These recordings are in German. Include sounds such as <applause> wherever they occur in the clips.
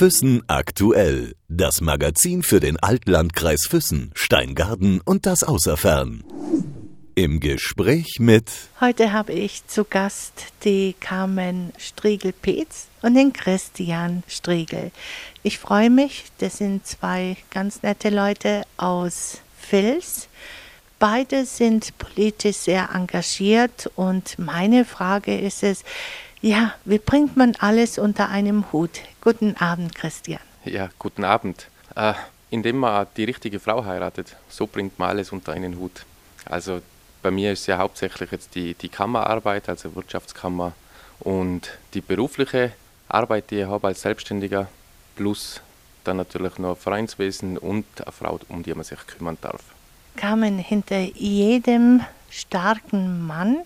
Füssen aktuell. Das Magazin für den Altlandkreis Füssen, Steingarten und das Außerfern. Im Gespräch mit. Heute habe ich zu Gast die Carmen Striegel-Petz und den Christian Striegel. Ich freue mich, das sind zwei ganz nette Leute aus Vils. Beide sind politisch sehr engagiert und meine Frage ist es, ja, wie bringt man alles unter einem Hut? Guten Abend, Christian. Ja, guten Abend. Äh, indem man die richtige Frau heiratet, so bringt man alles unter einen Hut. Also bei mir ist ja hauptsächlich jetzt die, die Kammerarbeit, also Wirtschaftskammer und die berufliche Arbeit, die ich habe als Selbstständiger, plus dann natürlich noch Vereinswesen und eine Frau, um die man sich kümmern darf. Carmen, hinter jedem starken Mann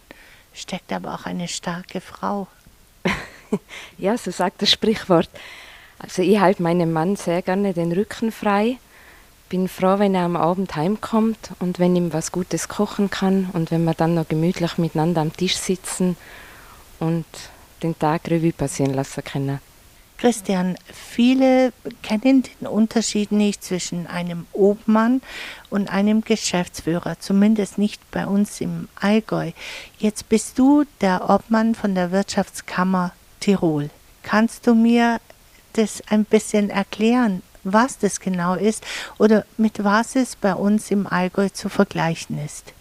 steckt aber auch eine starke Frau. <laughs> ja, so sagt das Sprichwort. Also ich halte meinem Mann sehr gerne den Rücken frei. Bin froh, wenn er am Abend heimkommt und wenn ihm was Gutes kochen kann und wenn wir dann noch gemütlich miteinander am Tisch sitzen und den Tag Revue passieren lassen können. Christian, viele kennen den Unterschied nicht zwischen einem Obmann und einem Geschäftsführer, zumindest nicht bei uns im Allgäu. Jetzt bist du der Obmann von der Wirtschaftskammer Tirol. Kannst du mir das ein bisschen erklären, was das genau ist oder mit was es bei uns im Allgäu zu vergleichen ist?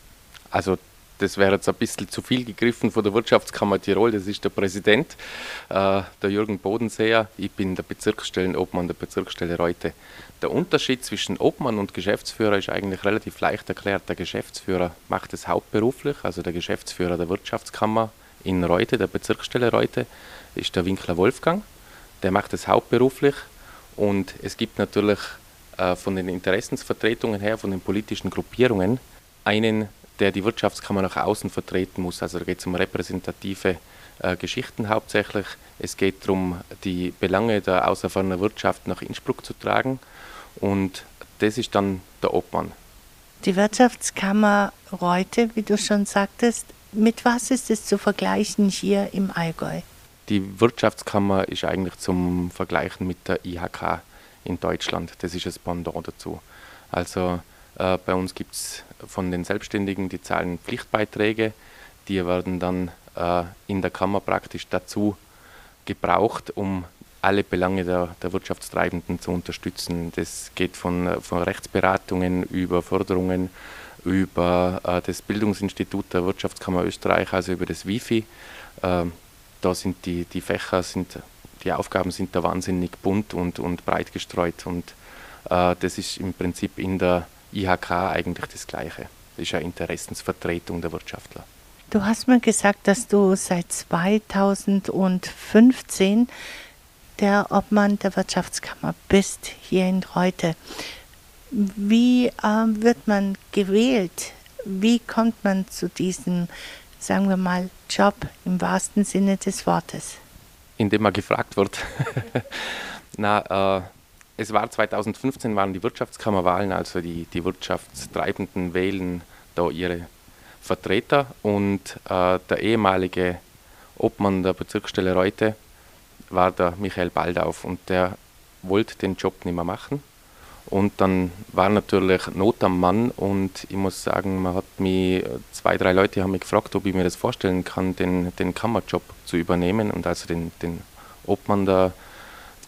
Also das wäre jetzt ein bisschen zu viel gegriffen von der Wirtschaftskammer Tirol. Das ist der Präsident, äh, der Jürgen Bodenseer. Ich bin der Bezirksstellenobmann der Bezirksstelle Reute. Der Unterschied zwischen Obmann und Geschäftsführer ist eigentlich relativ leicht erklärt. Der Geschäftsführer macht es hauptberuflich, also der Geschäftsführer der Wirtschaftskammer in Reute, der Bezirksstelle Reute, ist der Winkler Wolfgang. Der macht es hauptberuflich und es gibt natürlich äh, von den Interessensvertretungen her, von den politischen Gruppierungen, einen der die Wirtschaftskammer nach außen vertreten muss. Also da geht es um repräsentative äh, Geschichten hauptsächlich. Es geht darum, die Belange der außerferner Wirtschaft nach Innsbruck zu tragen und das ist dann der Obmann. Die Wirtschaftskammer Reute, wie du schon sagtest, mit was ist es zu vergleichen hier im Allgäu? Die Wirtschaftskammer ist eigentlich zum Vergleichen mit der IHK in Deutschland. Das ist das Pendant dazu. Also äh, bei uns gibt es von den Selbstständigen, die zahlen Pflichtbeiträge, die werden dann äh, in der Kammer praktisch dazu gebraucht, um alle Belange der, der Wirtschaftstreibenden zu unterstützen. Das geht von, von Rechtsberatungen über Förderungen, über äh, das Bildungsinstitut der Wirtschaftskammer Österreich, also über das WIFI. Äh, da sind die, die Fächer, sind, die Aufgaben sind da wahnsinnig bunt und, und breit gestreut und äh, das ist im Prinzip in der IHK eigentlich das Gleiche. Das ist eine Interessensvertretung der Wirtschaftler. Du hast mir gesagt, dass du seit 2015 der Obmann der Wirtschaftskammer bist hier in Reute. Wie äh, wird man gewählt? Wie kommt man zu diesem, sagen wir mal, Job im wahrsten Sinne des Wortes? Indem man gefragt wird. <laughs> Na, äh, es war 2015 waren die Wirtschaftskammerwahlen, also die, die Wirtschaftstreibenden wählen da ihre Vertreter und äh, der ehemalige Obmann der Bezirksstelle Reute war der Michael Baldauf und der wollte den Job nicht mehr machen. Und dann war natürlich Not am Mann und ich muss sagen, man hat mich, zwei, drei Leute haben mich gefragt, ob ich mir das vorstellen kann, den, den Kammerjob zu übernehmen und also den, den Obmann der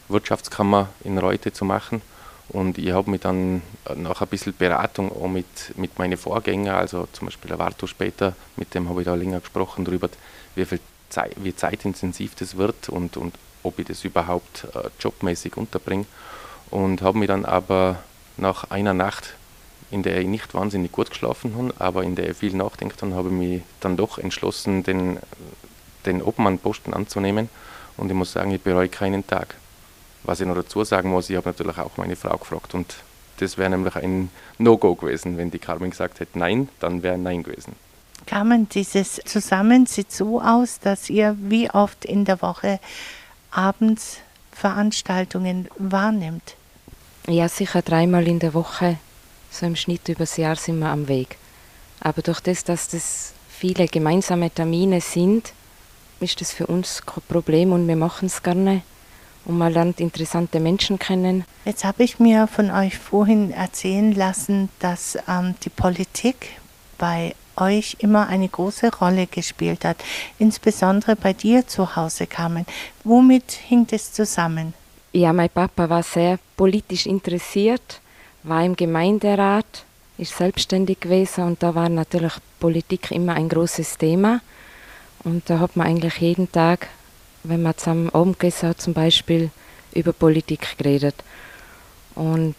Wirtschaftskammer in Reute zu machen. Und ich habe mich dann nach ein bisschen Beratung auch mit, mit meinen Vorgängern, also zum Beispiel der Warto später, mit dem habe ich da länger gesprochen darüber, wie viel Zeit, wie zeitintensiv das wird und, und ob ich das überhaupt äh, jobmäßig unterbringe. Und habe mich dann aber nach einer Nacht, in der ich nicht wahnsinnig gut geschlafen habe, aber in der ich viel nachdenkt habe, habe ich mich dann doch entschlossen, den, den Obmannposten anzunehmen. Und ich muss sagen, ich bereue keinen Tag. Was ich noch dazu sagen muss, ich habe natürlich auch meine Frau gefragt und das wäre nämlich ein No-Go gewesen. Wenn die Carmen gesagt hätte Nein, dann wäre Nein gewesen. Carmen, dieses Zusammen sieht so aus, dass ihr wie oft in der Woche abends Veranstaltungen wahrnimmt. Ja, sicher dreimal in der Woche. So im Schnitt übers Jahr sind wir am Weg. Aber durch das, dass das viele gemeinsame Termine sind, ist das für uns kein Problem und wir machen es gerne. und man lernt interessante Menschen kennen. Jetzt habe ich mir von euch vorhin erzählen lassen, dass ähm, die Politik bei euch immer eine große Rolle gespielt hat, insbesondere bei dir zu Hause, Carmen. Womit hing das zusammen? Ja, mein Papa war sehr politisch interessiert, war im Gemeinderat, ist selbstständig gewesen und da war natürlich Politik immer ein großes Thema. Und da hat man eigentlich jeden Tag, wenn man zusammen Abend gegessen hat, zum Beispiel über Politik geredet. Und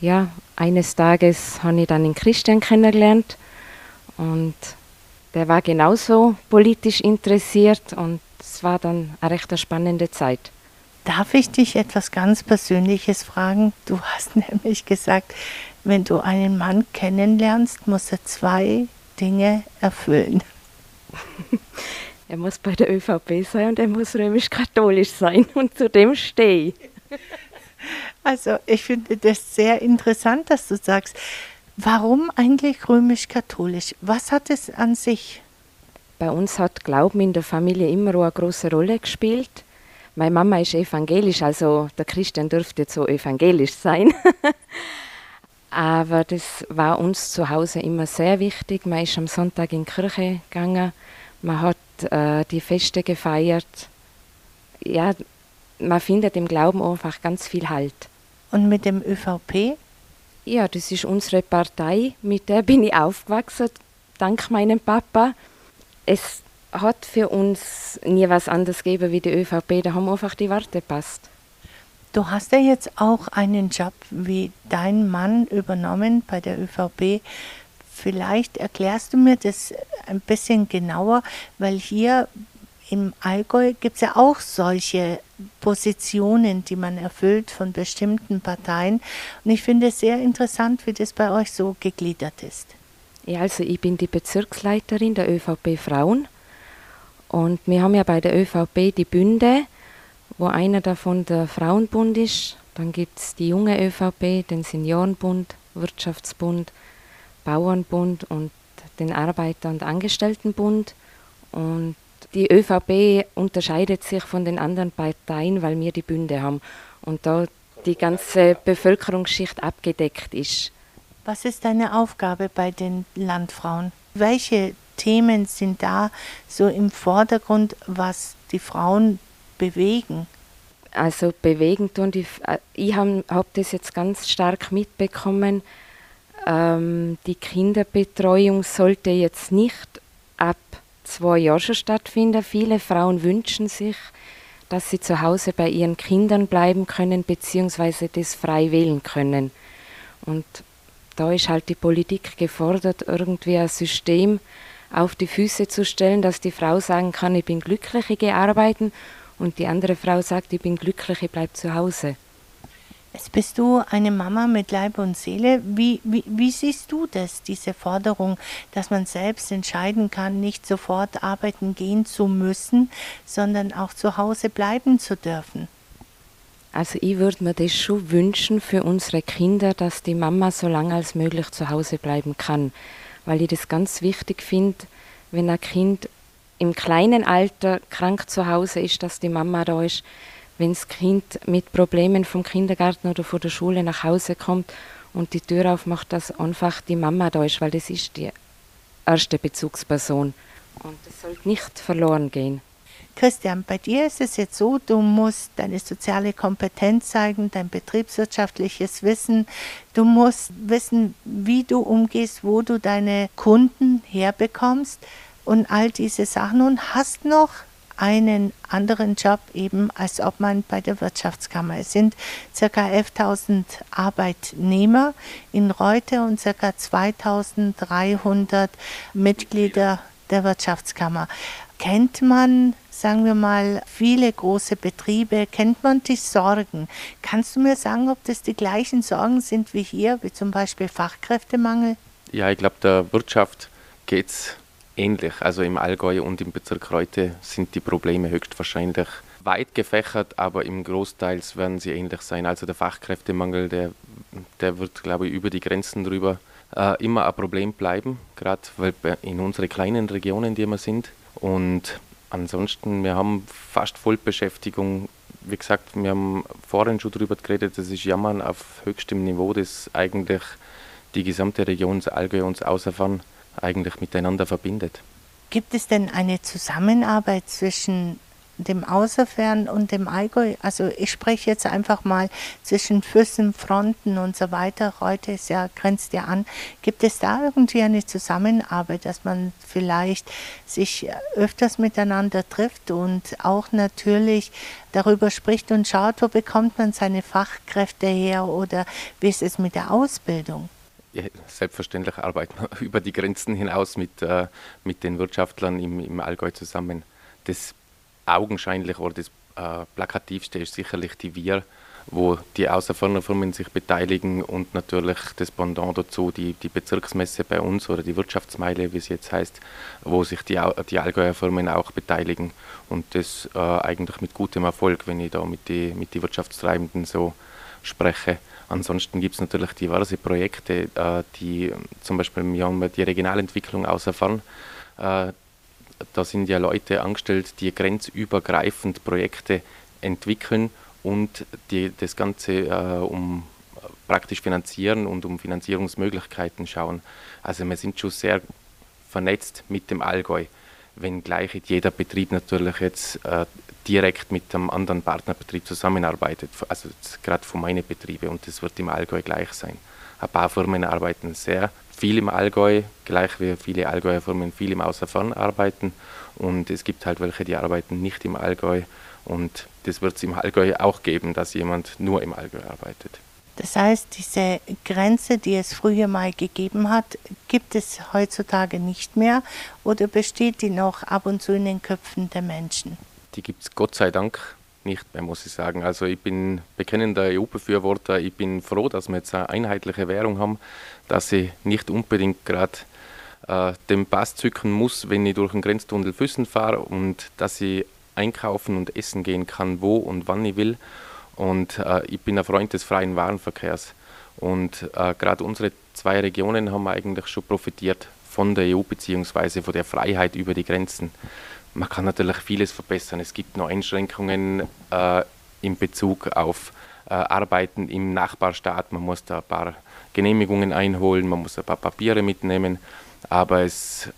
ja, eines Tages habe ich dann den Christian kennengelernt und der war genauso politisch interessiert und es war dann eine recht spannende Zeit. Darf ich dich etwas ganz Persönliches fragen? Du hast <laughs> nämlich gesagt, wenn du einen Mann kennenlernst, muss er zwei Dinge erfüllen. <laughs> er muss bei der ÖVP sein und er muss römisch-katholisch sein und zu dem stehe ich. <laughs> Also ich finde das sehr interessant, dass du sagst, Warum eigentlich römisch-katholisch? Was hat es an sich? Bei uns hat Glauben in der Familie immer eine große Rolle gespielt. Meine Mama ist evangelisch, also der Christian dürfte so evangelisch sein. <laughs> Aber das war uns zu Hause immer sehr wichtig. Man ist am Sonntag in die Kirche gegangen, man hat äh, die Feste gefeiert. Ja, man findet im Glauben einfach ganz viel Halt. Und mit dem ÖVP? Ja, das ist unsere Partei, mit der bin ich aufgewachsen, dank meinem Papa. Es hat für uns nie was anderes gegeben wie die ÖVP, da haben einfach die Worte passt. Du hast ja jetzt auch einen Job wie dein Mann übernommen bei der ÖVP. Vielleicht erklärst du mir das ein bisschen genauer, weil hier im Allgäu gibt es ja auch solche Positionen, die man erfüllt von bestimmten Parteien. Und ich finde es sehr interessant, wie das bei euch so gegliedert ist. Ja, also ich bin die Bezirksleiterin der ÖVP Frauen. Und wir haben ja bei der ÖVP die Bünde, wo einer davon der Frauenbund ist. Dann gibt es die junge ÖVP, den Seniorenbund, Wirtschaftsbund, Bauernbund und den Arbeiter- und Angestelltenbund. Und die ÖVP unterscheidet sich von den anderen Parteien, weil wir die Bünde haben und da die ganze Bevölkerungsschicht abgedeckt ist. Was ist deine Aufgabe bei den Landfrauen? Welche Themen sind da so im Vordergrund, was die Frauen bewegen? Also bewegen tun die, äh, ich habe hab das jetzt ganz stark mitbekommen. Ähm, die Kinderbetreuung sollte jetzt nicht ab zwei Jahren schon stattfinden. Viele Frauen wünschen sich, dass sie zu Hause bei ihren Kindern bleiben können, beziehungsweise das frei wählen können. Und da ist halt die Politik gefordert, irgendwie ein System auf die Füße zu stellen, dass die Frau sagen kann, ich bin glücklich, ich gehe arbeiten und die andere Frau sagt, ich bin glücklich, ich bleibe zu Hause. Jetzt bist du eine Mama mit Leib und Seele. Wie, wie, wie siehst du das, diese Forderung, dass man selbst entscheiden kann, nicht sofort arbeiten gehen zu müssen, sondern auch zu Hause bleiben zu dürfen? Also ich würde mir das schon wünschen für unsere Kinder, dass die Mama so lange als möglich zu Hause bleiben kann, weil ich das ganz wichtig finde, wenn ein Kind im kleinen Alter krank zu Hause ist, dass die Mama da ist, wenn das Kind mit Problemen vom Kindergarten oder von der Schule nach Hause kommt und die Tür aufmacht, dass einfach die Mama da ist, weil das ist die erste Bezugsperson. Und das sollte nicht verloren gehen. Christian, bei dir ist es jetzt so, du musst deine soziale Kompetenz zeigen, dein betriebswirtschaftliches Wissen. Du musst wissen, wie du umgehst, wo du deine Kunden herbekommst und all diese Sachen und hast noch einen anderen Job eben als Obmann bei der Wirtschaftskammer. Es sind ca. 11.000 Arbeitnehmer in Reute und ca. 2.300 Mitglieder der Wirtschaftskammer. Kennt man, sagen wir mal, viele große Betriebe, kennt man die Sorgen? Kannst du mir sagen, ob das die gleichen Sorgen sind wie hier, wie zum Beispiel Fachkräftemangel? Ja, ich glaube, der Wirtschaft geht es ähnlich. Also im Allgäu und im Bezirk Reute sind die Probleme höchstwahrscheinlich weit gefächert, aber im Großteil werden sie ähnlich sein. Also der Fachkräftemangel, der, der wird, glaube ich, über die Grenzen drüber äh, immer ein Problem bleiben, gerade weil in unseren kleinen Regionen, die wir sind. Und ansonsten, wir haben fast Vollbeschäftigung wie gesagt, wir haben vorhin schon darüber geredet, das ist Jammern auf höchstem Niveau, das eigentlich die gesamte Region Allgäu und Außerfahren eigentlich miteinander verbindet. Gibt es denn eine Zusammenarbeit zwischen dem Außerfern und dem Allgäu? Also ich spreche jetzt einfach mal zwischen Füssen, Fronten und so weiter. Heute ist ja, grenzt ja an. Gibt es da irgendwie eine Zusammenarbeit, dass man vielleicht sich öfters miteinander trifft und auch natürlich darüber spricht und schaut, wo bekommt man seine Fachkräfte her oder wie ist es mit der Ausbildung? Ja, selbstverständlich arbeiten wir <laughs> über die Grenzen hinaus mit, äh, mit den Wirtschaftlern im, im Allgäu zusammen. Das augenscheinlich oder das äh, plakativste ist sicherlich die Wir, wo die Außerfirmen sich beteiligen und natürlich das Pendant dazu die, die Bezirksmesse bei uns oder die Wirtschaftsmeile, wie es jetzt heißt, wo sich die, die Allgäuer Firmen auch beteiligen und das äh, eigentlich mit gutem Erfolg, wenn ich da mit den mit die Wirtschaftstreibenden so spreche. Ansonsten gibt es natürlich diverse Projekte, äh, die zum Beispiel wir haben die Regionalentwicklung außerfahren. Äh, da sind ja Leute angestellt, die grenzübergreifend Projekte entwickeln und die das Ganze äh, um praktisch finanzieren und um Finanzierungsmöglichkeiten schauen. Also wir sind schon sehr vernetzt mit dem Allgäu, wenngleich jeder Betrieb natürlich jetzt äh, direkt mit einem anderen Partnerbetrieb zusammenarbeitet, also gerade von meinen Betrieben und das wird im Allgäu gleich sein. Ein paar Firmen arbeiten sehr viel im Allgäu, gleich wie viele Allgäuer Firmen viel im Außerfern arbeiten. Und es gibt halt welche, die arbeiten nicht im Allgäu. Und das wird es im Allgäu auch geben, dass jemand nur im Allgäu arbeitet. Das heißt, diese Grenze, die es früher mal gegeben hat, gibt es heutzutage nicht mehr oder besteht die noch ab und zu in den Köpfen der Menschen? Die gibt es Gott sei Dank nicht mehr, muss ich sagen. Also ich bin bekennender EU-Befürworter. Ich bin froh, dass wir jetzt eine einheitliche Währung haben, dass ich nicht unbedingt gerade äh, den Pass zücken muss, wenn ich durch den Grenztunnel Füssen fahre und dass ich einkaufen und essen gehen kann, wo und wann ich will. Und äh, ich bin ein Freund des freien Warenverkehrs. Und äh, gerade unsere zwei Regionen haben eigentlich schon profitiert von der EU bzw. von der Freiheit über die Grenzen. Man kann natürlich vieles verbessern. Es gibt noch Einschränkungen äh, in Bezug auf äh, Arbeiten im Nachbarstaat. Man muss da ein paar Genehmigungen einholen, man muss ein paar Papiere mitnehmen. Aber es,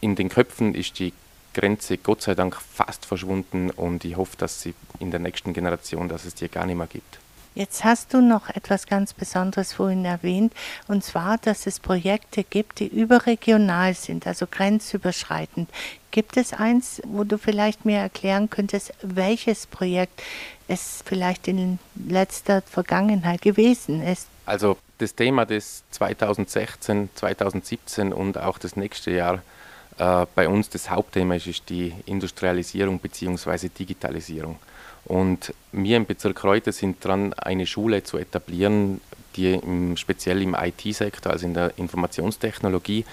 in den Köpfen ist die Grenze Gott sei Dank fast verschwunden und ich hoffe, dass sie in der nächsten Generation, dass es die gar nicht mehr gibt. Jetzt hast du noch etwas ganz Besonderes vorhin erwähnt, und zwar, dass es Projekte gibt, die überregional sind, also grenzüberschreitend. Gibt es eins, wo du vielleicht mir erklären könntest, welches Projekt es vielleicht in letzter Vergangenheit gewesen ist? Also das Thema, das 2016, 2017 und auch das nächste Jahr äh, bei uns das Hauptthema ist, ist die Industrialisierung bzw. Digitalisierung. Und wir im Bezirk Reuter sind dran, eine Schule zu etablieren, die im, speziell im IT-Sektor, also in der Informationstechnologie,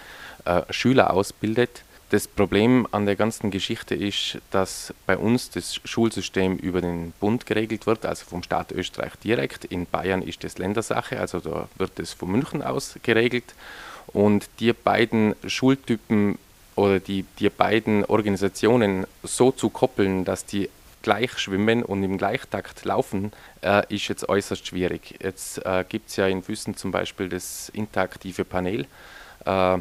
äh, Schüler ausbildet. Das Problem an der ganzen Geschichte ist, dass bei uns das Schulsystem über den Bund geregelt wird, also vom Staat Österreich direkt. In Bayern ist das Ländersache, also da wird es von München aus geregelt. Und die beiden Schultypen oder die, die beiden Organisationen so zu koppeln, dass die gleich schwimmen und im Gleichtakt laufen, äh, ist jetzt äußerst schwierig. Jetzt äh, gibt es ja in Füssen zum Beispiel das interaktive Panel. Äh,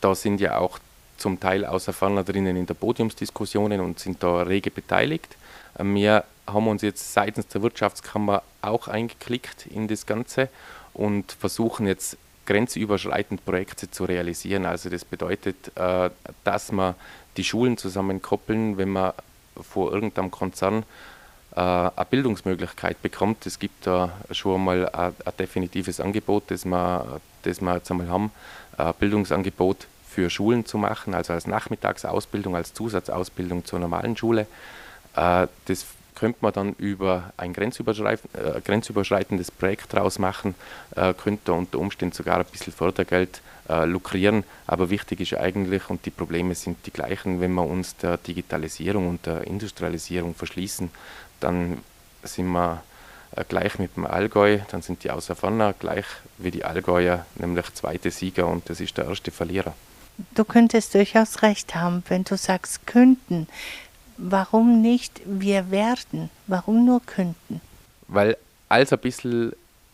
da sind ja auch zum Teil Außerfahrer drinnen in der Podiumsdiskussionen und sind da rege beteiligt. Äh, wir haben uns jetzt seitens der Wirtschaftskammer auch eingeklickt in das Ganze und versuchen jetzt grenzüberschreitend Projekte zu realisieren. Also das bedeutet, äh, dass wir die Schulen zusammenkoppeln, wenn man vor irgendeinem Konzern äh, eine Bildungsmöglichkeit bekommt. Es gibt da schon mal ein, ein definitives Angebot, das wir, das wir jetzt einmal haben, ein Bildungsangebot für Schulen zu machen, also als Nachmittagsausbildung, als Zusatzausbildung zur normalen Schule. Äh, das könnte man dann über ein äh, grenzüberschreitendes Projekt daraus machen, äh, könnte unter Umständen sogar ein bisschen Fördergeld äh, lukrieren. Aber wichtig ist eigentlich, und die Probleme sind die gleichen, wenn wir uns der Digitalisierung und der Industrialisierung verschließen, dann sind wir äh, gleich mit dem Allgäu, dann sind die Außerfanner gleich wie die Allgäuer, nämlich zweite Sieger und das ist der erste Verlierer. Du könntest durchaus recht haben, wenn du sagst könnten. warum nicht wir werden? Warum nur könnten? Weil alles ein bisschen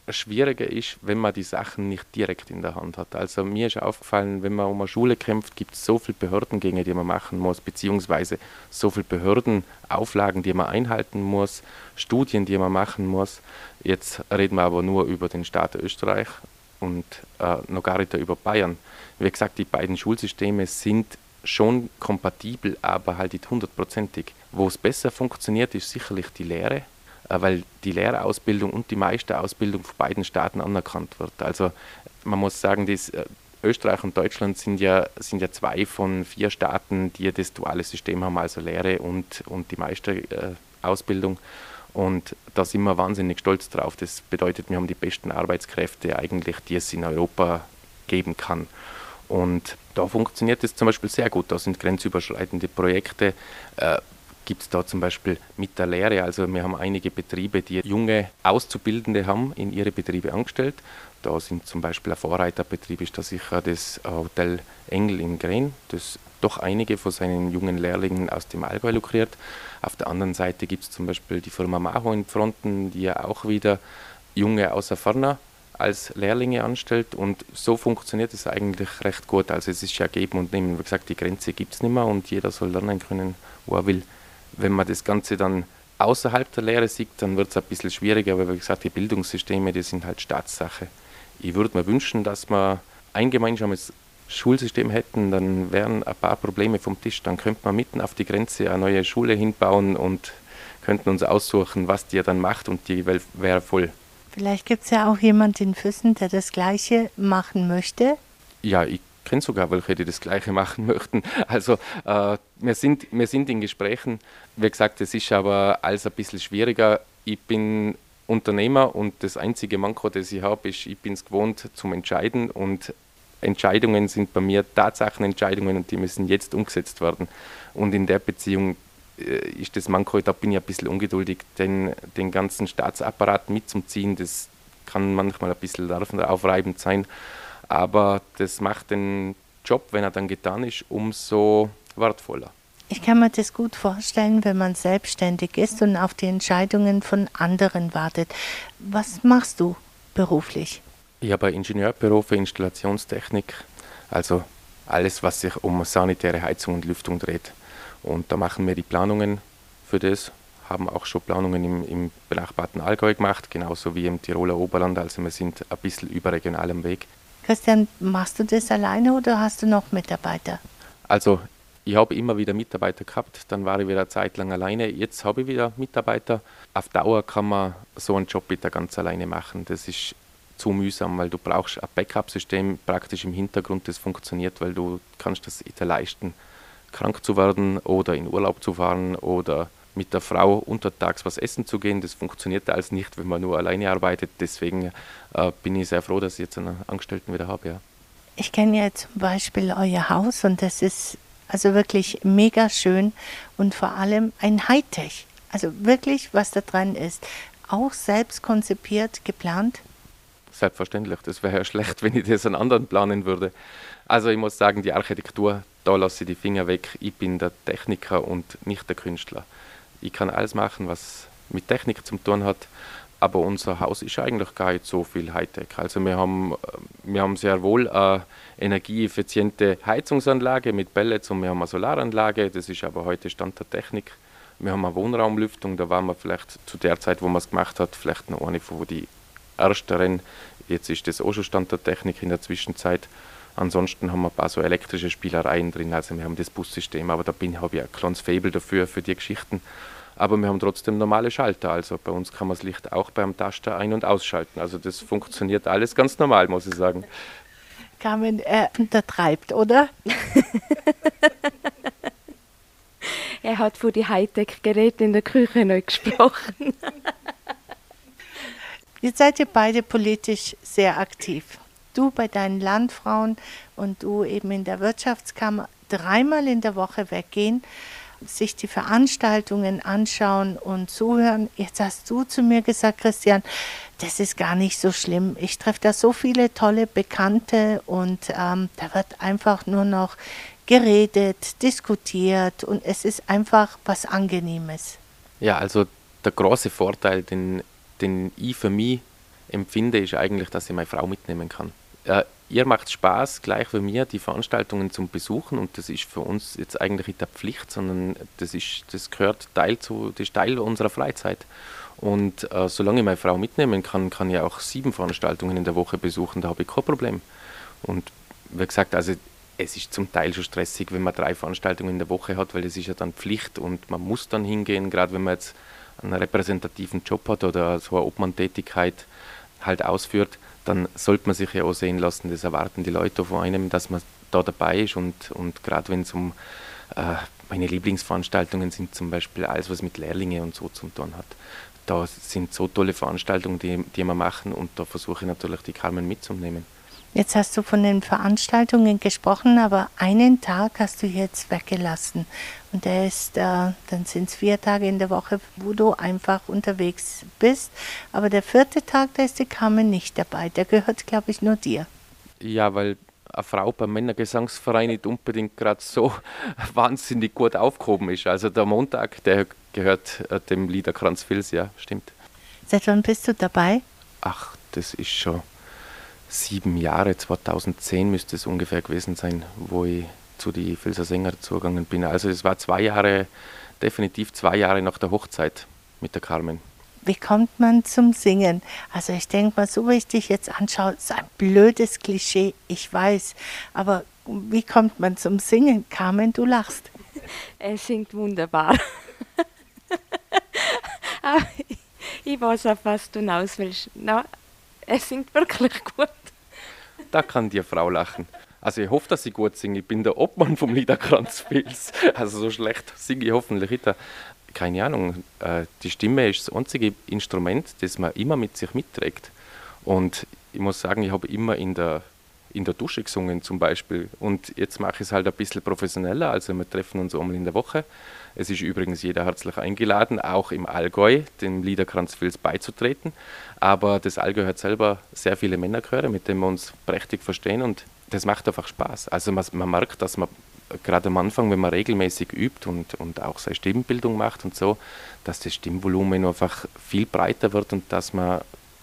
schwieriger ist, wenn man die Sachen nicht direkt in der Hand hat. Also mir ist aufgefallen, wenn man um eine Schule kämpft, gibt es so viele Behördengänge, die man machen muss, beziehungsweise so viele Behördenauflagen, die man einhalten muss, Studien, die man machen muss. Jetzt reden wir aber nur über den Staat Österreich und äh, noch gar nicht über Bayern. Wie gesagt, die beiden Schulsysteme sind schon kompatibel, aber halt nicht hundertprozentig. Wo es besser funktioniert, ist sicherlich die Lehre, weil die Lehrerausbildung und die Meisterausbildung von beiden Staaten anerkannt wird. Also man muss sagen, das, äh, Österreich und Deutschland sind ja, sind ja zwei von vier Staaten, die das duale System haben, also Lehre und, und die Meisterausbildung. Und da sind wir wahnsinnig stolz drauf. Das bedeutet, wir haben die besten Arbeitskräfte eigentlich, die es in Europa geben kann. Und da funktioniert es zum Beispiel sehr gut. Da sind grenzüberschreitende Projekte. Äh, Gibt es da zum Beispiel mit der Lehre, also wir haben einige Betriebe, die junge Auszubildende haben, in ihre Betriebe angestellt. Da sind zum Beispiel ein Vorreiterbetrieb, ist da sicher das Hotel Engel in Gren, das doch einige von seinen jungen Lehrlingen aus dem Allgäu lukriert. Auf der anderen Seite gibt es zum Beispiel die Firma Maho in Fronten, die ja auch wieder junge außer Ferner als Lehrlinge anstellt und so funktioniert es eigentlich recht gut. Also es ist ja geben und nehmen. Wie gesagt, die Grenze gibt es nicht mehr und jeder soll lernen können, wo er will. Wenn man das Ganze dann außerhalb der Lehre sieht, dann wird es ein bisschen schwieriger, aber wie gesagt, die Bildungssysteme, die sind halt Staatssache. Ich würde mir wünschen, dass wir ein gemeinsames Schulsystem hätten, dann wären ein paar Probleme vom Tisch. Dann könnte man mitten auf die Grenze eine neue Schule hinbauen und könnten uns aussuchen, was die dann macht und die wäre voll. Vielleicht gibt es ja auch jemanden in Füssen, der das Gleiche machen möchte. Ja, ich kenne sogar welche, die das Gleiche machen <laughs> möchten. Also äh, wir, sind, wir sind in Gesprächen. Wie gesagt, es ist aber alles ein bisschen schwieriger. Ich bin Unternehmer und das einzige Manko, das ich habe, ist, ich bin es gewohnt zum Entscheiden und Entscheidungen sind bei mir Tatsachenentscheidungen und die müssen jetzt umgesetzt werden. Und in der Beziehung äh, ist das Manko, da bin ich ein bisschen ungeduldig, denn den ganzen Staatsapparat mitzuziehen, das kann manchmal ein bisschen aufreibend sein, aber das macht den Job, wenn er dann getan ist, umso wertvoller. Ich kann mir das gut vorstellen, wenn man selbstständig ist und auf die Entscheidungen von anderen wartet. Was machst du beruflich? Ich habe Ingenieurberuf für Installationstechnik, also alles, was sich um sanitäre Heizung und Lüftung dreht. Und da machen wir die Planungen für das, haben auch schon Planungen im, im benachbarten Allgäu gemacht, genauso wie im Tiroler Oberland. Also wir sind ein bisschen überregional am Weg. Christian, machst du das alleine oder hast du noch Mitarbeiter? Also ich habe immer wieder Mitarbeiter gehabt, dann war ich wieder eine Zeit lang alleine. Jetzt habe ich wieder Mitarbeiter. Auf Dauer kann man so einen Job wieder ganz alleine machen. Das ist zu mühsam, weil du brauchst ein Backup-System praktisch im Hintergrund, das funktioniert, weil du kannst das nicht leisten krank zu werden oder in Urlaub zu fahren oder mit der Frau untertags was essen zu gehen. Das funktioniert alles nicht, wenn man nur alleine arbeitet. Deswegen äh, bin ich sehr froh, dass ich jetzt einen Angestellten wieder habe. Ja. Ich kenne ja zum Beispiel euer Haus und das ist also wirklich mega schön und vor allem ein Hightech. Also wirklich, was da dran ist. Auch selbst konzipiert, geplant? Selbstverständlich. Das wäre ja schlecht, wenn ich das an anderen planen würde. Also ich muss sagen, die Architektur, da lasse ich die Finger weg. Ich bin der Techniker und nicht der Künstler. Ich kann alles machen, was mit Technik zu tun hat, aber unser Haus ist eigentlich gar nicht so viel Hightech. Also wir haben, wir haben sehr wohl eine energieeffiziente Heizungsanlage mit Pellets und wir haben eine Solaranlage, das ist aber heute Stand der Technik. Wir haben eine Wohnraumlüftung, da waren wir vielleicht zu der Zeit, wo man es gemacht hat, vielleicht noch eine von den ersteren. Jetzt ist das auch schon Stand der Technik in der Zwischenzeit. Ansonsten haben wir ein paar so elektrische Spielereien drin, also wir haben das Bussystem, aber da bin, habe ich ein kleines Fable dafür, für die Geschichten. Aber wir haben trotzdem normale Schalter, also bei uns kann man das Licht auch beim Taster ein- und ausschalten. Also das funktioniert alles ganz normal, muss ich sagen. Carmen, er untertreibt, oder? <laughs> er hat vor die Hightech-Geräte in der Küche neu gesprochen. <laughs> Jetzt seid ihr beide politisch sehr aktiv du bei deinen Landfrauen und du eben in der Wirtschaftskammer dreimal in der Woche weggehen, sich die Veranstaltungen anschauen und zuhören. Jetzt hast du zu mir gesagt, Christian, das ist gar nicht so schlimm. Ich treffe da so viele tolle Bekannte und ähm, da wird einfach nur noch geredet, diskutiert und es ist einfach was Angenehmes. Ja, also der große Vorteil, den, den ich für mich empfinde, ist eigentlich, dass ich meine Frau mitnehmen kann. Äh, ihr macht Spaß, gleich wie mir, die Veranstaltungen zum Besuchen und das ist für uns jetzt eigentlich nicht der Pflicht, sondern das, ist, das gehört Teil zu, das ist Teil unserer Freizeit. Und äh, solange ich meine Frau mitnehmen kann, kann ich auch sieben Veranstaltungen in der Woche besuchen, da habe ich kein Problem. Und wie gesagt, also es ist zum Teil schon stressig, wenn man drei Veranstaltungen in der Woche hat, weil es ist ja dann Pflicht und man muss dann hingehen, gerade wenn man jetzt einen repräsentativen Job hat oder so eine Obmann-Tätigkeit halt ausführt, dann sollte man sich ja auch sehen lassen, das erwarten die Leute von einem, dass man da dabei ist und, und gerade wenn es um äh, meine Lieblingsveranstaltungen sind zum Beispiel alles, was mit Lehrlinge und so zu tun hat. Da sind so tolle Veranstaltungen, die, die wir machen und da versuche ich natürlich die Carmen mitzunehmen. Jetzt hast du von den Veranstaltungen gesprochen, aber einen Tag hast du jetzt weggelassen. Und der ist, äh, dann sind es vier Tage in der Woche, wo du einfach unterwegs bist. Aber der vierte Tag, da ist die Carmen nicht dabei. Der gehört, glaube ich, nur dir. Ja, weil eine Frau beim Männergesangsverein nicht unbedingt gerade so <laughs> wahnsinnig gut aufgehoben ist. Also der Montag, der gehört äh, dem Liederkranz Fils, ja, stimmt. Seit wann bist du dabei? Ach, das ist schon sieben Jahre, 2010 müsste es ungefähr gewesen sein, wo ich zu die Filzer Sänger zugegangen bin. Also es war zwei Jahre, definitiv zwei Jahre nach der Hochzeit mit der Carmen. Wie kommt man zum Singen? Also ich denke mal, so wie ich dich jetzt anschaue, ist ein blödes Klischee, ich weiß. Aber wie kommt man zum Singen? Carmen, du lachst. <laughs> Er singt wunderbar. <laughs> ich weiß auf was du hinaus willst. No, er singt wirklich gut. Da kann die Frau lachen. Also ich hoffe, dass ich gut singe. Ich bin der Obmann vom Liederkranzfilz. <laughs> Also so schlecht singe ich hoffentlich nicht. Keine Ahnung. Äh, die Stimme ist das einzige Instrument, das man immer mit sich mitträgt. Und ich muss sagen, ich habe immer in der, in der Dusche gesungen zum Beispiel. Und jetzt mache ich es halt ein bisschen professioneller. Also wir treffen uns einmal in der Woche. Es ist übrigens jeder herzlich eingeladen, auch im Allgäu dem Liederkranzfilz beizutreten. Aber das Allgäu hat selber sehr viele Männerchöre, mit denen wir uns prächtig verstehen und das macht einfach Spaß. Also man, man merkt, dass man gerade am Anfang, wenn man regelmäßig übt und, und auch seine Stimmbildung macht und so, dass das Stimmvolumen einfach viel breiter wird und dass man,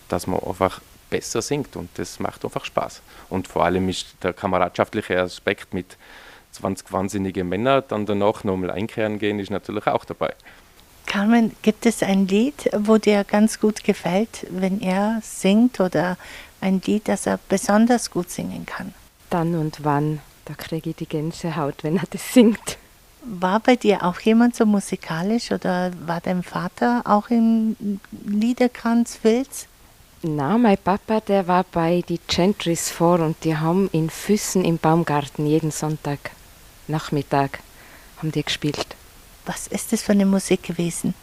dass man einfach besser singt und das macht einfach Spaß. Und vor allem ist der kameradschaftliche Aspekt mit 20 wahnsinnige Männer dann danach nochmal einkehren gehen, ist natürlich auch dabei. Carmen, gibt es ein Lied, wo dir ganz gut gefällt, wenn er singt oder ein Lied, das er besonders gut singen kann? Dann und wann, da kriege ich die Gänsehaut, wenn er das singt. War bei dir auch jemand so musikalisch oder war dein Vater auch im Liederkranz Filz? Na, mein Papa, der war bei die Gentrys vor und die haben in Füssen im Baumgarten jeden Sonntag Nachmittag haben die gespielt. Was ist das für eine Musik gewesen?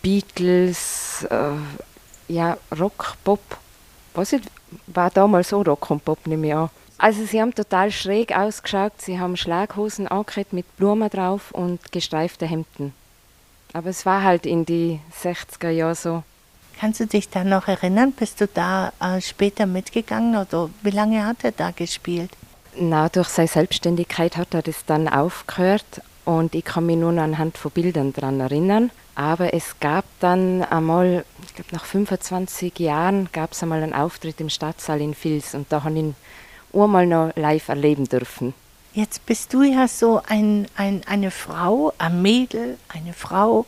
Beatles, äh, ja, Rock, Pop. Was ich, war damals so Rock und Pop, nehme ich an. Also sie haben total schräg ausgeschaut. Sie haben Schlaghosen angekriegt mit Blumen drauf und gestreifte Hemden. Aber es war halt in die 60er Jahre so. Kannst du dich da noch erinnern? Bist du da äh, später mitgegangen oder wie lange hat er da gespielt? Na, durch seine Selbstständigkeit hat er das dann aufgehört und ich kann mich nur anhand von Bildern daran erinnern. Aber es gab dann einmal, ich glaube nach 25 Jahren, gab es einmal einen Auftritt im Stadtsaal in Vils und da habe ich ihn einmal noch live erleben dürfen. Jetzt bist du ja so ein, ein, eine Frau, ein Mädel, eine Frau,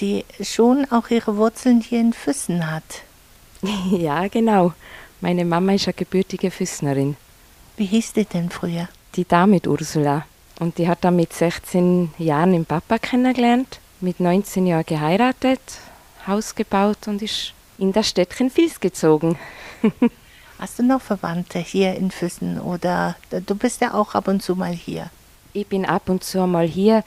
die schon auch ihre Wurzeln hier in Füssen hat. <laughs> ja, genau. Meine Mama ist eine gebürtige Füssnerin. Wie hieß die denn früher? Die Damit Ursula. Und die hat dann mit 16 Jahren den Papa kennengelernt, mit 19 Jahren geheiratet, Haus gebaut und ist in das Städtchen Vils gezogen. <laughs> Hast du noch Verwandte hier in Füssen oder du bist ja auch ab und zu mal hier? Ich bin ab und zu mal hier.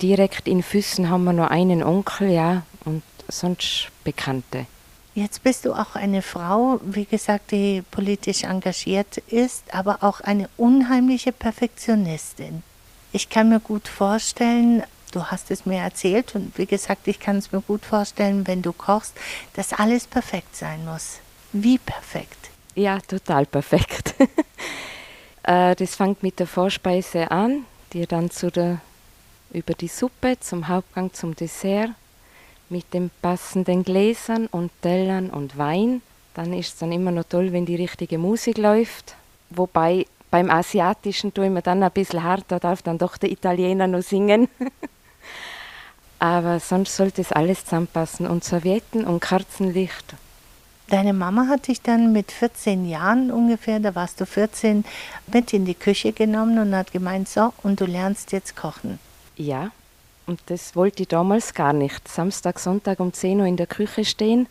Direkt in Füssen haben wir nur einen Onkel, ja, und sonst Bekannte. Jetzt bist du auch eine Frau, wie gesagt, die politisch engagiert ist, aber auch eine unheimliche Perfektionistin. Ich kann mir gut vorstellen, du hast es mir erzählt und wie gesagt, ich kann es mir gut vorstellen, wenn du kochst, dass alles perfekt sein muss. Wie perfekt? Ja, total perfekt. <laughs> Äh, das fängt mit der Vorspeise an, die dann zu der, über die Suppe zum Hauptgang zum Dessert mit den passenden Gläsern und Tellern und Wein. Dann ist es dann immer noch toll, wenn die richtige Musik läuft. Wobei beim Asiatischen tue ich mir dann ein bisschen hart, da darf dann doch der Italiener noch singen. <laughs> Aber sonst sollte es alles zusammenpassen und Servietten und Kerzenlicht. Deine Mama hat dich dann mit 14 Jahren ungefähr, da warst du 14, mit in die Küche genommen und hat gemeint, so, und du lernst jetzt kochen. Ja, und das wollte ich damals gar nicht. Samstag, Sonntag um 10 Uhr in der Küche stehen.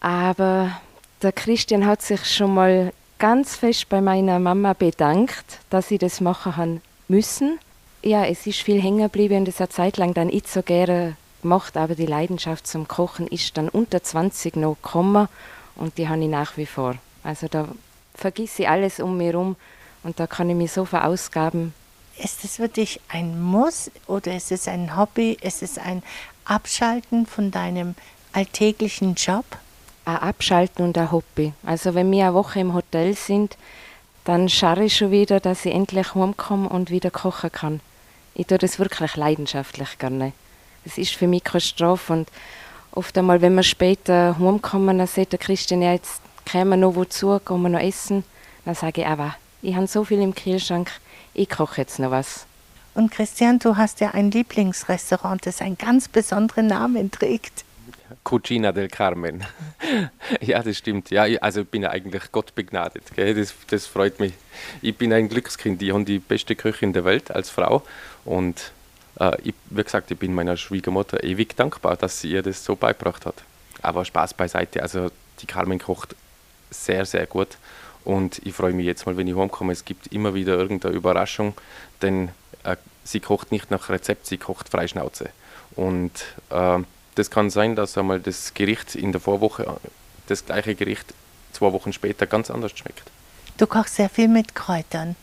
Aber der Christian hat sich schon mal ganz fest bei meiner Mama bedankt, dass sie das machen haben müssen. Ja, es ist viel hängen geblieben und es hat Zeit lang dann nicht so gerne gemacht, aber die Leidenschaft zum Kochen ist dann unter 20 noch gekommen und die habe ich nach wie vor. Also da vergesse ich alles um mich herum und da kann ich mich so verausgaben. Ist es wirklich ein Muss oder ist es ein Hobby? Ist es ein Abschalten von deinem alltäglichen Job? Ein Abschalten und ein Hobby. Also wenn wir eine Woche im Hotel sind, dann schaue ich schon wieder, dass ich endlich heimkomme und wieder kochen kann. Ich tue das wirklich leidenschaftlich gerne. Es ist für mich keine Strafe. Und oft einmal, wenn wir später heimkommen, dann sagt der Christian, ja, jetzt kämen wir noch wozu, gehen wir noch essen. Dann sage ich, aber ich habe so viel im Kühlschrank, ich koche jetzt noch was. Und Christian, du hast ja ein Lieblingsrestaurant, das einen ganz besonderen Namen trägt. Cucina del Carmen. <laughs> ja, das stimmt. Ja, also ich bin ja eigentlich Gott begnadet. Gell? Das, das freut mich. Ich bin ein Glückskind. Ich habe die beste Köchin der Welt als Frau. Und äh, ich, wie gesagt, ich bin meiner Schwiegermutter ewig dankbar, dass sie ihr das so beigebracht hat. Aber Spaß beiseite. Also die Carmen kocht sehr, sehr gut. Und ich freue mich jetzt mal, wenn ich heimkomme. Es gibt immer wieder irgendeine Überraschung, denn äh, sie kocht nicht nach Rezept, sie kocht Freischnauze. Und äh, das kann sein, dass einmal das Gericht in der Vorwoche, das gleiche Gericht zwei Wochen später ganz anders schmeckt. Du kochst sehr viel mit Kräutern.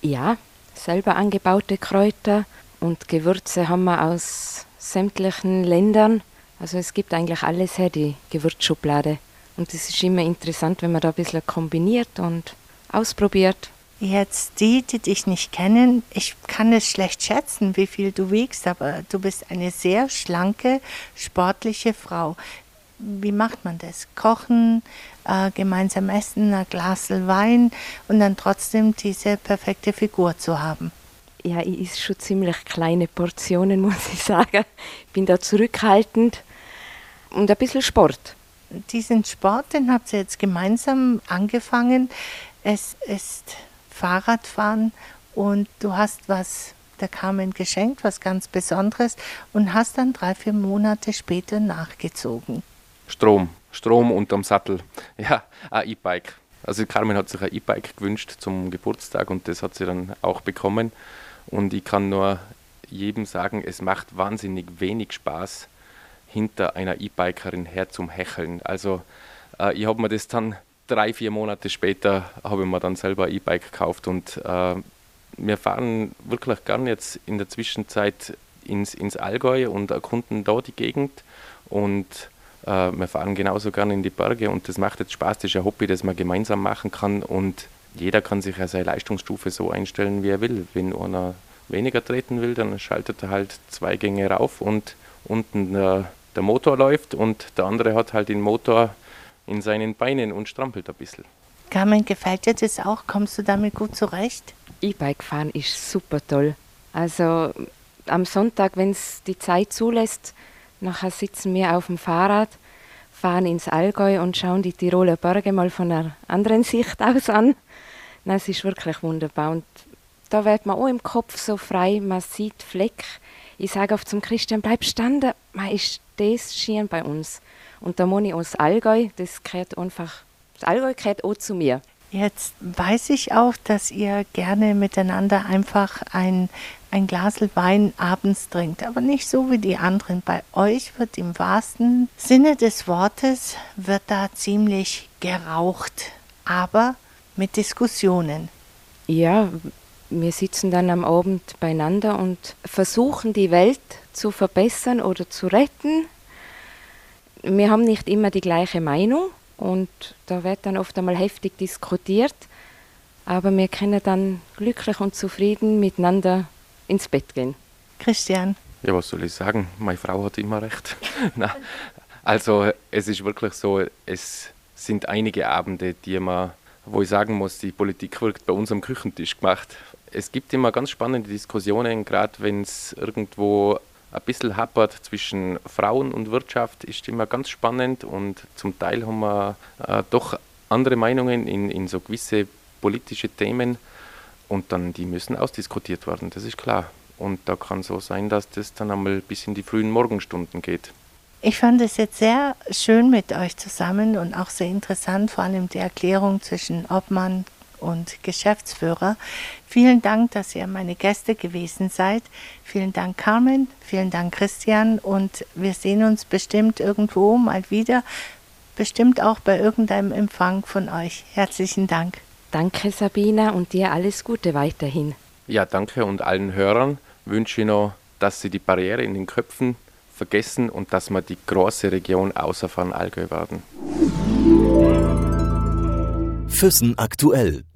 Ja, selber angebaute Kräuter und Gewürze haben wir aus sämtlichen Ländern. Also es gibt eigentlich alles her, die Gewürzschublade. Und es ist immer interessant, wenn man da ein bisschen kombiniert und ausprobiert. Jetzt die, die dich nicht kennen, ich kann es schlecht schätzen, wie viel du wiegst, aber du bist eine sehr schlanke, sportliche Frau. Wie macht man das? Kochen, äh, gemeinsam essen, ein Glas Wein und dann trotzdem diese perfekte Figur zu haben. Ja, ich esse schon ziemlich kleine Portionen, <laughs> muss ich sagen. Ich bin da zurückhaltend und ein bisschen Sport. Diesen Sport, den habt ihr jetzt gemeinsam angefangen. Es ist Fahrradfahren und du hast was der Carmen geschenkt, was ganz Besonderes und hast dann drei, vier Monate später nachgezogen. Strom, Strom unterm Sattel. <laughs> Ja, ein E-Bike. Also Carmen hat sich ein E-Bike gewünscht zum Geburtstag und das hat sie dann auch bekommen. Und ich kann nur jedem sagen, es macht wahnsinnig wenig Spaß, hinter einer E-Bikerin her zum Hecheln. Also äh, ich habe mir das dann drei, vier Monate später habe ich mir dann selber ein E-Bike gekauft und äh, wir fahren wirklich gern jetzt in der Zwischenzeit ins, ins Allgäu und erkunden da die Gegend und äh, wir fahren genauso gern in die Berge und das macht jetzt Spaß, das ist ein Hobby, das man gemeinsam machen kann und jeder kann sich ja seine Leistungsstufe so einstellen, wie er will. Wenn einer weniger treten will, dann schaltet er halt zwei Gänge rauf und unten der, der Motor läuft und der andere hat halt den Motor in seinen Beinen und strampelt ein bisschen. Carmen, gefällt dir das auch? Kommst du damit gut zurecht? E-Bike fahren ist super toll. Also am Sonntag, wenn es die Zeit zulässt, nachher sitzen wir auf dem Fahrrad, fahren ins Allgäu und schauen die Tiroler Berge mal von einer anderen <laughs> Sicht aus an. es ist wirklich wunderbar. Und da wird man auch im Kopf so frei, man sieht Fleck. Ich sage oft zum Christian, bleib standen, man ist das Schien bei uns. Und da muss ich aus Allgäu, das gehört einfach, das Allgäu gehört auch zu mir. Jetzt weiß ich auch, dass ihr gerne miteinander einfach ein, ein Glas Wein abends trinkt, aber nicht so wie die anderen. Bei euch wird im wahrsten Sinne des Wortes, wird da ziemlich geraucht, aber mit Diskussionen. Ja, wir sitzen dann am Abend beieinander und versuchen die Welt zu verbessern oder zu retten wir haben nicht immer die gleiche Meinung und da wird dann oft einmal heftig diskutiert. aber wir können dann glücklich und zufrieden miteinander ins Bett gehen. Christian. Ja, was soll ich sagen? Meine Frau hat immer recht. <laughs> Na, also es ist wirklich so, es sind einige Abende, die man, wo ich sagen muss, die Politik wirkt bei uns am Küchentisch gemacht. Es gibt immer ganz spannende Diskussionen, gerade wenn es irgendwo ein bisschen happert zwischen Frauen und Wirtschaft, ist immer ganz spannend und zum Teil haben wir äh, doch andere Meinungen in, in so gewisse politische Themen und dann die müssen ausdiskutiert werden, das ist klar. Und da kann so sein, dass das dann einmal bis in die frühen Morgenstunden geht. Ich fand es jetzt sehr schön mit euch zusammen und auch sehr interessant, vor allem die Erklärung zwischen Obmann und Geschäftsführer. Vielen Dank, dass ihr meine Gäste gewesen seid. Vielen Dank, Carmen. Vielen Dank, Christian. Und wir sehen uns bestimmt irgendwo mal wieder. Bestimmt auch bei irgendeinem Empfang von euch. Herzlichen Dank. Danke, Sabina, und dir alles Gute weiterhin. Ja, danke und allen Hörern wünsche ich noch, dass sie die Barriere in den Köpfen vergessen und dass wir die große Region außer von Allgäu werden. Füssen aktuell.